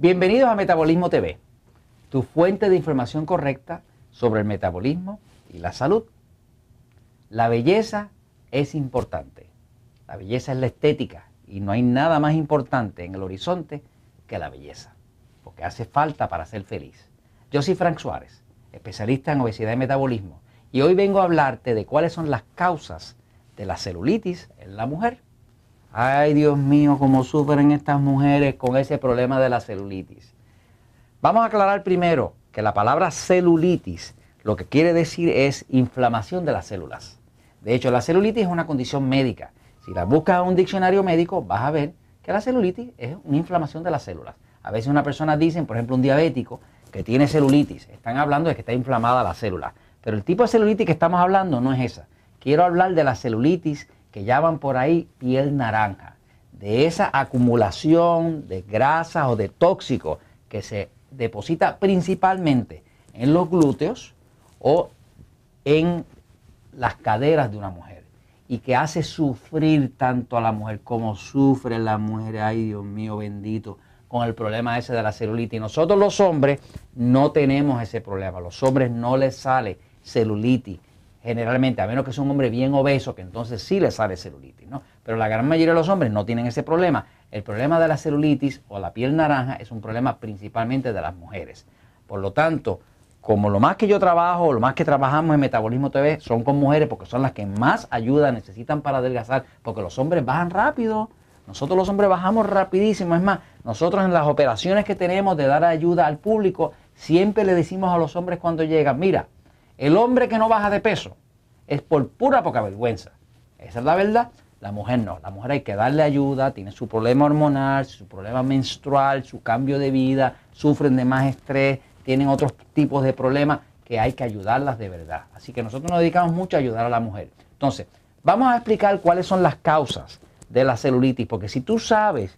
Bienvenidos a Metabolismo TV, tu fuente de información correcta sobre el metabolismo y la salud. La belleza es importante. La belleza es la estética y no hay nada más importante en el horizonte que la belleza, porque hace falta para ser feliz. Yo soy Frank Suárez, especialista en obesidad y metabolismo, y hoy vengo a hablarte de cuáles son las causas de la celulitis en la mujer. Ay, Dios mío, cómo sufren estas mujeres con ese problema de la celulitis. Vamos a aclarar primero que la palabra celulitis lo que quiere decir es inflamación de las células. De hecho, la celulitis es una condición médica. Si la buscas en un diccionario médico, vas a ver que la celulitis es una inflamación de las células. A veces una persona dice, por ejemplo, un diabético que tiene celulitis, están hablando de que está inflamada la célula. Pero el tipo de celulitis que estamos hablando no es esa. Quiero hablar de la celulitis que llaman por ahí piel naranja, de esa acumulación de grasas o de tóxicos que se deposita principalmente en los glúteos o en las caderas de una mujer y que hace sufrir tanto a la mujer como sufre la mujer, ay Dios mío bendito, con el problema ese de la celulitis. Y nosotros los hombres no tenemos ese problema, los hombres no les sale celulitis generalmente, a menos que sea un hombre bien obeso, que entonces sí le sale celulitis, ¿no? Pero la gran mayoría de los hombres no tienen ese problema. El problema de la celulitis o la piel naranja es un problema principalmente de las mujeres. Por lo tanto, como lo más que yo trabajo, lo más que trabajamos en Metabolismo TV son con mujeres porque son las que más ayuda necesitan para adelgazar, porque los hombres bajan rápido. Nosotros los hombres bajamos rapidísimo. Es más, nosotros en las operaciones que tenemos de dar ayuda al público, siempre le decimos a los hombres cuando llegan, mira, el hombre que no baja de peso es por pura poca vergüenza. Esa es la verdad. La mujer no. La mujer hay que darle ayuda, tiene su problema hormonal, su problema menstrual, su cambio de vida, sufren de más estrés, tienen otros tipos de problemas que hay que ayudarlas de verdad. Así que nosotros nos dedicamos mucho a ayudar a la mujer. Entonces, vamos a explicar cuáles son las causas de la celulitis, porque si tú sabes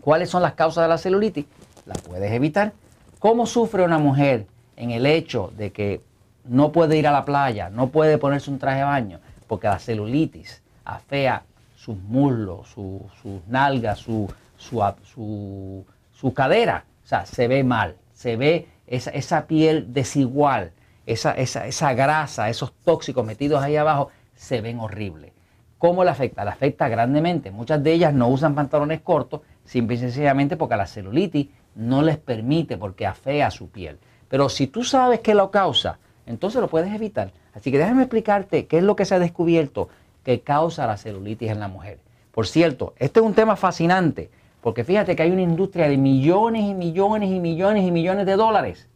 cuáles son las causas de la celulitis, la puedes evitar. ¿Cómo sufre una mujer en el hecho de que no puede ir a la playa, no puede ponerse un traje de baño, porque la celulitis afea sus muslos, sus nalgas, su, su, cadera. O sea, se ve mal, se ve esa, piel desigual, esa, esa, grasa, esos tóxicos metidos ahí abajo, se ven horribles. ¿Cómo le afecta? Le afecta grandemente. Muchas de ellas no usan pantalones cortos, simple y sencillamente porque la celulitis no les permite, porque afea su piel. Pero si tú sabes qué lo causa, entonces lo puedes evitar. Así que déjame explicarte qué es lo que se ha descubierto que causa la celulitis en la mujer. Por cierto, este es un tema fascinante, porque fíjate que hay una industria de millones y millones y millones y millones de dólares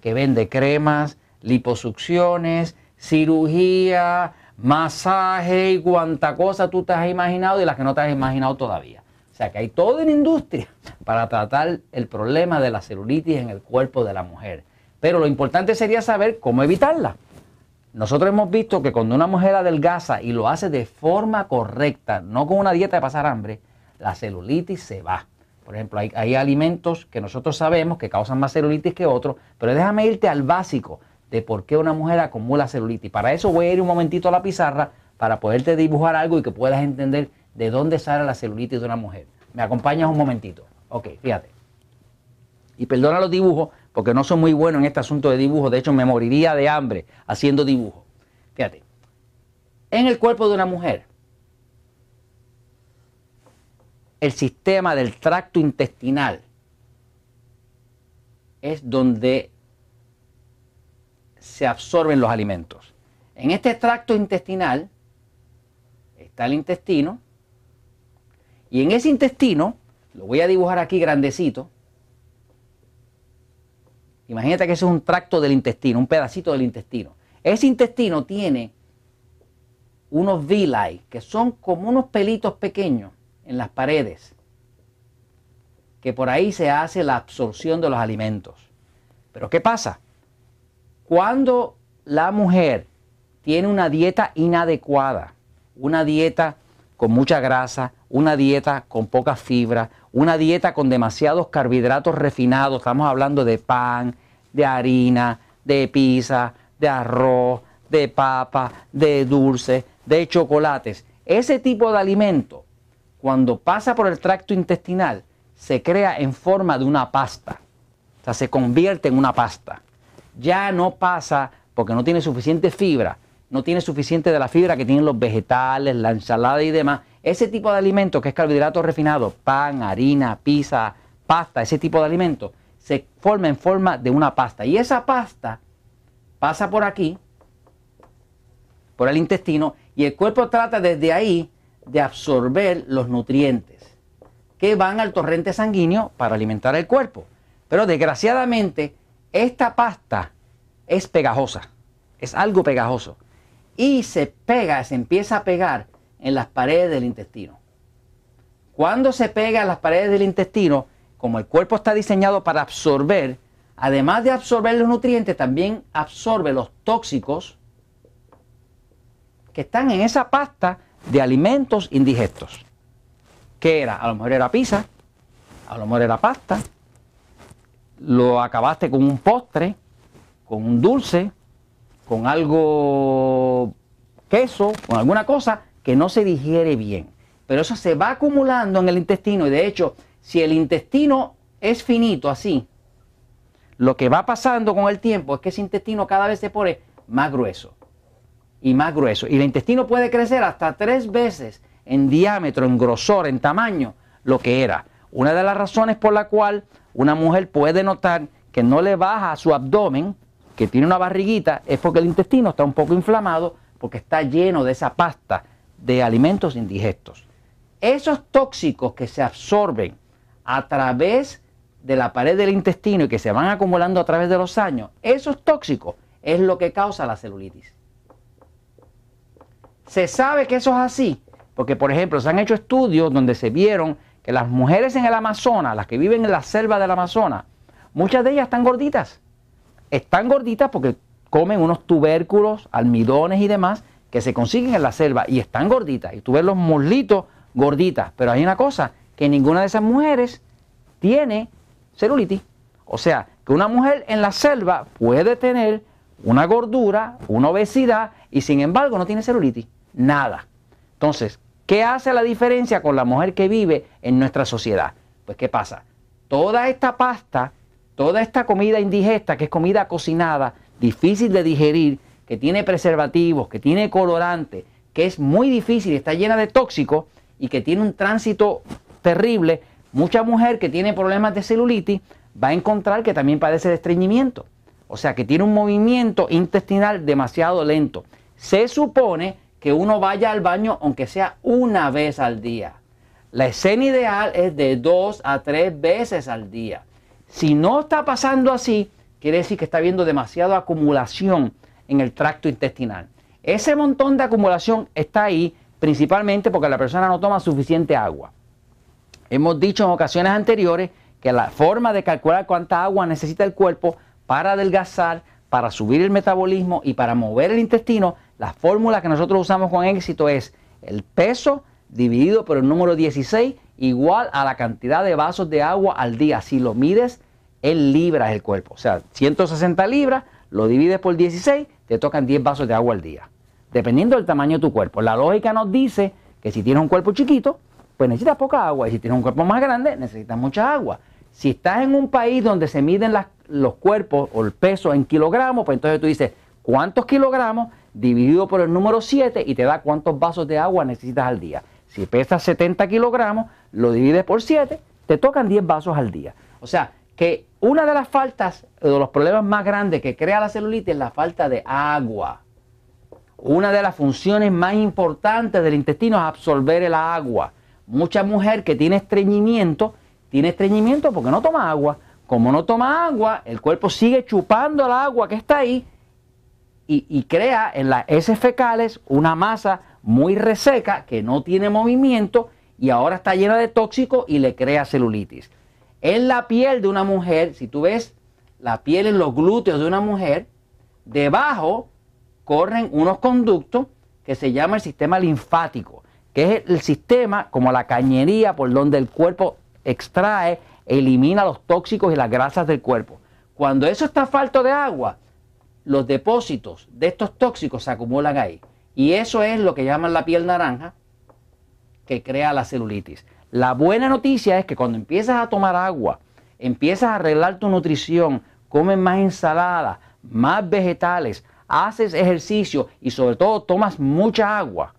que vende cremas, liposucciones, cirugía, masaje y cuanta cosa tú te has imaginado y las que no te has imaginado todavía. O sea que hay toda una industria para tratar el problema de la celulitis en el cuerpo de la mujer. Pero lo importante sería saber cómo evitarla. Nosotros hemos visto que cuando una mujer adelgaza y lo hace de forma correcta, no con una dieta de pasar hambre, la celulitis se va. Por ejemplo, hay, alimentos que nosotros sabemos que causan más celulitis que otros, pero déjame irte al básico de por qué una mujer acumula celulitis. Para eso voy a ir un momentito a la pizarra para poderte dibujar algo y que puedas entender de dónde sale la celulitis de una mujer. ¿Me acompañas un momentito? Ok, fíjate. Y perdona los dibujos porque no soy muy bueno en este asunto de dibujo. De hecho, me moriría de hambre haciendo dibujo. Fíjate, en el cuerpo de una mujer, el sistema del tracto intestinal es donde se absorben los alimentos. En este tracto intestinal está el intestino y en ese intestino, lo voy a dibujar aquí grandecito, Imagínate que ese es un tracto del intestino, un pedacito del intestino. Ese intestino tiene unos villi, que son como unos pelitos pequeños en las paredes, que por ahí se hace la absorción de los alimentos. Pero ¿qué pasa? Cuando la mujer tiene una dieta inadecuada, una dieta con mucha grasa, una dieta con poca fibra, una dieta con demasiados carbohidratos refinados, estamos hablando de pan, de harina, de pizza, de arroz, de papa, de dulce, de chocolates. Ese tipo de alimento, cuando pasa por el tracto intestinal, se crea en forma de una pasta. O sea, se convierte en una pasta. Ya no pasa porque no tiene suficiente fibra, no tiene suficiente de la fibra que tienen los vegetales, la ensalada y demás. Ese tipo de alimento que es carbohidrato refinado, pan, harina, pizza, pasta, ese tipo de alimento, se forma en forma de una pasta. Y esa pasta pasa por aquí, por el intestino, y el cuerpo trata desde ahí de absorber los nutrientes que van al torrente sanguíneo para alimentar el cuerpo. Pero desgraciadamente, esta pasta es pegajosa, es algo pegajoso. Y se pega, se empieza a pegar en las paredes del intestino. Cuando se pega en las paredes del intestino, como el cuerpo está diseñado para absorber, además de absorber los nutrientes, también absorbe los tóxicos que están en esa pasta de alimentos indigestos. ¿Qué era? A lo mejor era pizza, a lo mejor era pasta, lo acabaste con un postre, con un dulce, con algo queso, con alguna cosa que no se digiere bien. Pero eso se va acumulando en el intestino y de hecho, si el intestino es finito así, lo que va pasando con el tiempo es que ese intestino cada vez se pone más grueso y más grueso. Y el intestino puede crecer hasta tres veces en diámetro, en grosor, en tamaño, lo que era. Una de las razones por la cual una mujer puede notar que no le baja a su abdomen, que tiene una barriguita, es porque el intestino está un poco inflamado, porque está lleno de esa pasta de alimentos indigestos. Esos tóxicos que se absorben a través de la pared del intestino y que se van acumulando a través de los años, esos tóxicos es lo que causa la celulitis. Se sabe que eso es así, porque por ejemplo se han hecho estudios donde se vieron que las mujeres en el Amazonas, las que viven en la selva del Amazonas, muchas de ellas están gorditas. Están gorditas porque comen unos tubérculos, almidones y demás que se consiguen en la selva y están gorditas. Y tú ves los muslitos gorditas. Pero hay una cosa, que ninguna de esas mujeres tiene celulitis. O sea, que una mujer en la selva puede tener una gordura, una obesidad y sin embargo no tiene celulitis nada. Entonces, ¿qué hace la diferencia con la mujer que vive en nuestra sociedad? Pues, ¿qué pasa? Toda esta pasta, toda esta comida indigesta, que es comida cocinada, difícil de digerir, que tiene preservativos, que tiene colorante, que es muy difícil, está llena de tóxicos y que tiene un tránsito terrible, mucha mujer que tiene problemas de celulitis va a encontrar que también padece de estreñimiento. O sea, que tiene un movimiento intestinal demasiado lento. Se supone que uno vaya al baño aunque sea una vez al día. La escena ideal es de dos a tres veces al día. Si no está pasando así, quiere decir que está habiendo demasiada acumulación en el tracto intestinal. Ese montón de acumulación está ahí principalmente porque la persona no toma suficiente agua. Hemos dicho en ocasiones anteriores que la forma de calcular cuánta agua necesita el cuerpo para adelgazar, para subir el metabolismo y para mover el intestino la fórmula que nosotros usamos con éxito es el peso dividido por el número 16 igual a la cantidad de vasos de agua al día. Si lo mides en libras el cuerpo, o sea, 160 libras, lo divides por 16, te tocan 10 vasos de agua al día. Dependiendo del tamaño de tu cuerpo. La lógica nos dice que si tienes un cuerpo chiquito, pues necesitas poca agua. Y si tienes un cuerpo más grande, necesitas mucha agua. Si estás en un país donde se miden los cuerpos o el peso en kilogramos, pues entonces tú dices, ¿cuántos kilogramos? dividido por el número 7 y te da cuántos vasos de agua necesitas al día. Si pesas 70 kilogramos, lo divides por 7, te tocan 10 vasos al día. O sea, que una de las faltas, de los problemas más grandes que crea la celulitis es la falta de agua. Una de las funciones más importantes del intestino es absorber el agua. Mucha mujer que tiene estreñimiento, tiene estreñimiento porque no toma agua. Como no toma agua, el cuerpo sigue chupando el agua que está ahí y, crea en las heces fecales una masa muy reseca que no tiene movimiento y ahora está llena de tóxicos y le crea celulitis. En la piel de una mujer, si tú ves la piel en los glúteos de una mujer, debajo corren unos conductos que se llama el sistema linfático, que es el sistema como la cañería por donde el cuerpo extrae, elimina los tóxicos y las grasas del cuerpo. Cuando eso está falto de agua, los depósitos de estos tóxicos se acumulan ahí. Y eso es lo que llaman la piel naranja, que crea la celulitis. La buena noticia es que cuando empiezas a tomar agua, empiezas a arreglar tu nutrición, comes más ensalada, más vegetales, haces ejercicio y sobre todo tomas mucha agua,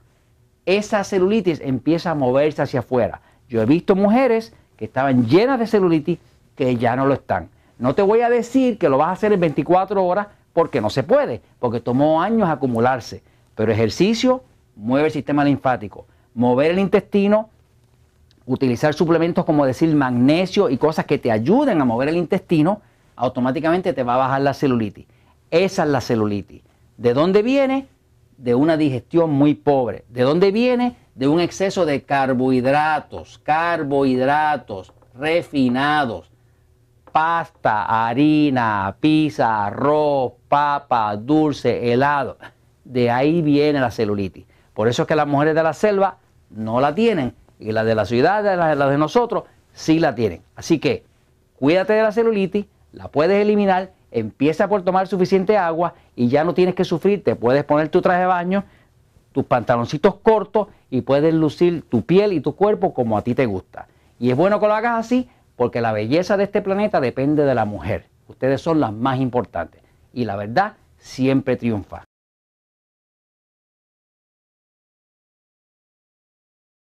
esa celulitis empieza a moverse hacia afuera. Yo he visto mujeres que estaban llenas de celulitis que ya no lo están. No te voy a decir que lo vas a hacer en 24 horas porque no se puede, porque tomó años acumularse. Pero ejercicio mueve el sistema linfático, mover el intestino, utilizar suplementos como decir magnesio y cosas que te ayuden a mover el intestino, automáticamente te va a bajar la celulitis. Esa es la celulitis. ¿De dónde viene? De una digestión muy pobre. ¿De dónde viene? De un exceso de carbohidratos, carbohidratos refinados pasta, harina, pizza, arroz, papa, dulce, helado. De ahí viene la celulitis. Por eso es que las mujeres de la selva no la tienen y las de la ciudad, las de nosotros, sí la tienen. Así que cuídate de la celulitis, la puedes eliminar, empieza por tomar suficiente agua y ya no tienes que sufrir, te puedes poner tu traje de baño, tus pantaloncitos cortos y puedes lucir tu piel y tu cuerpo como a ti te gusta. Y es bueno que lo hagas así porque la belleza de este planeta depende de la mujer. Ustedes son las más importantes y la verdad siempre triunfa.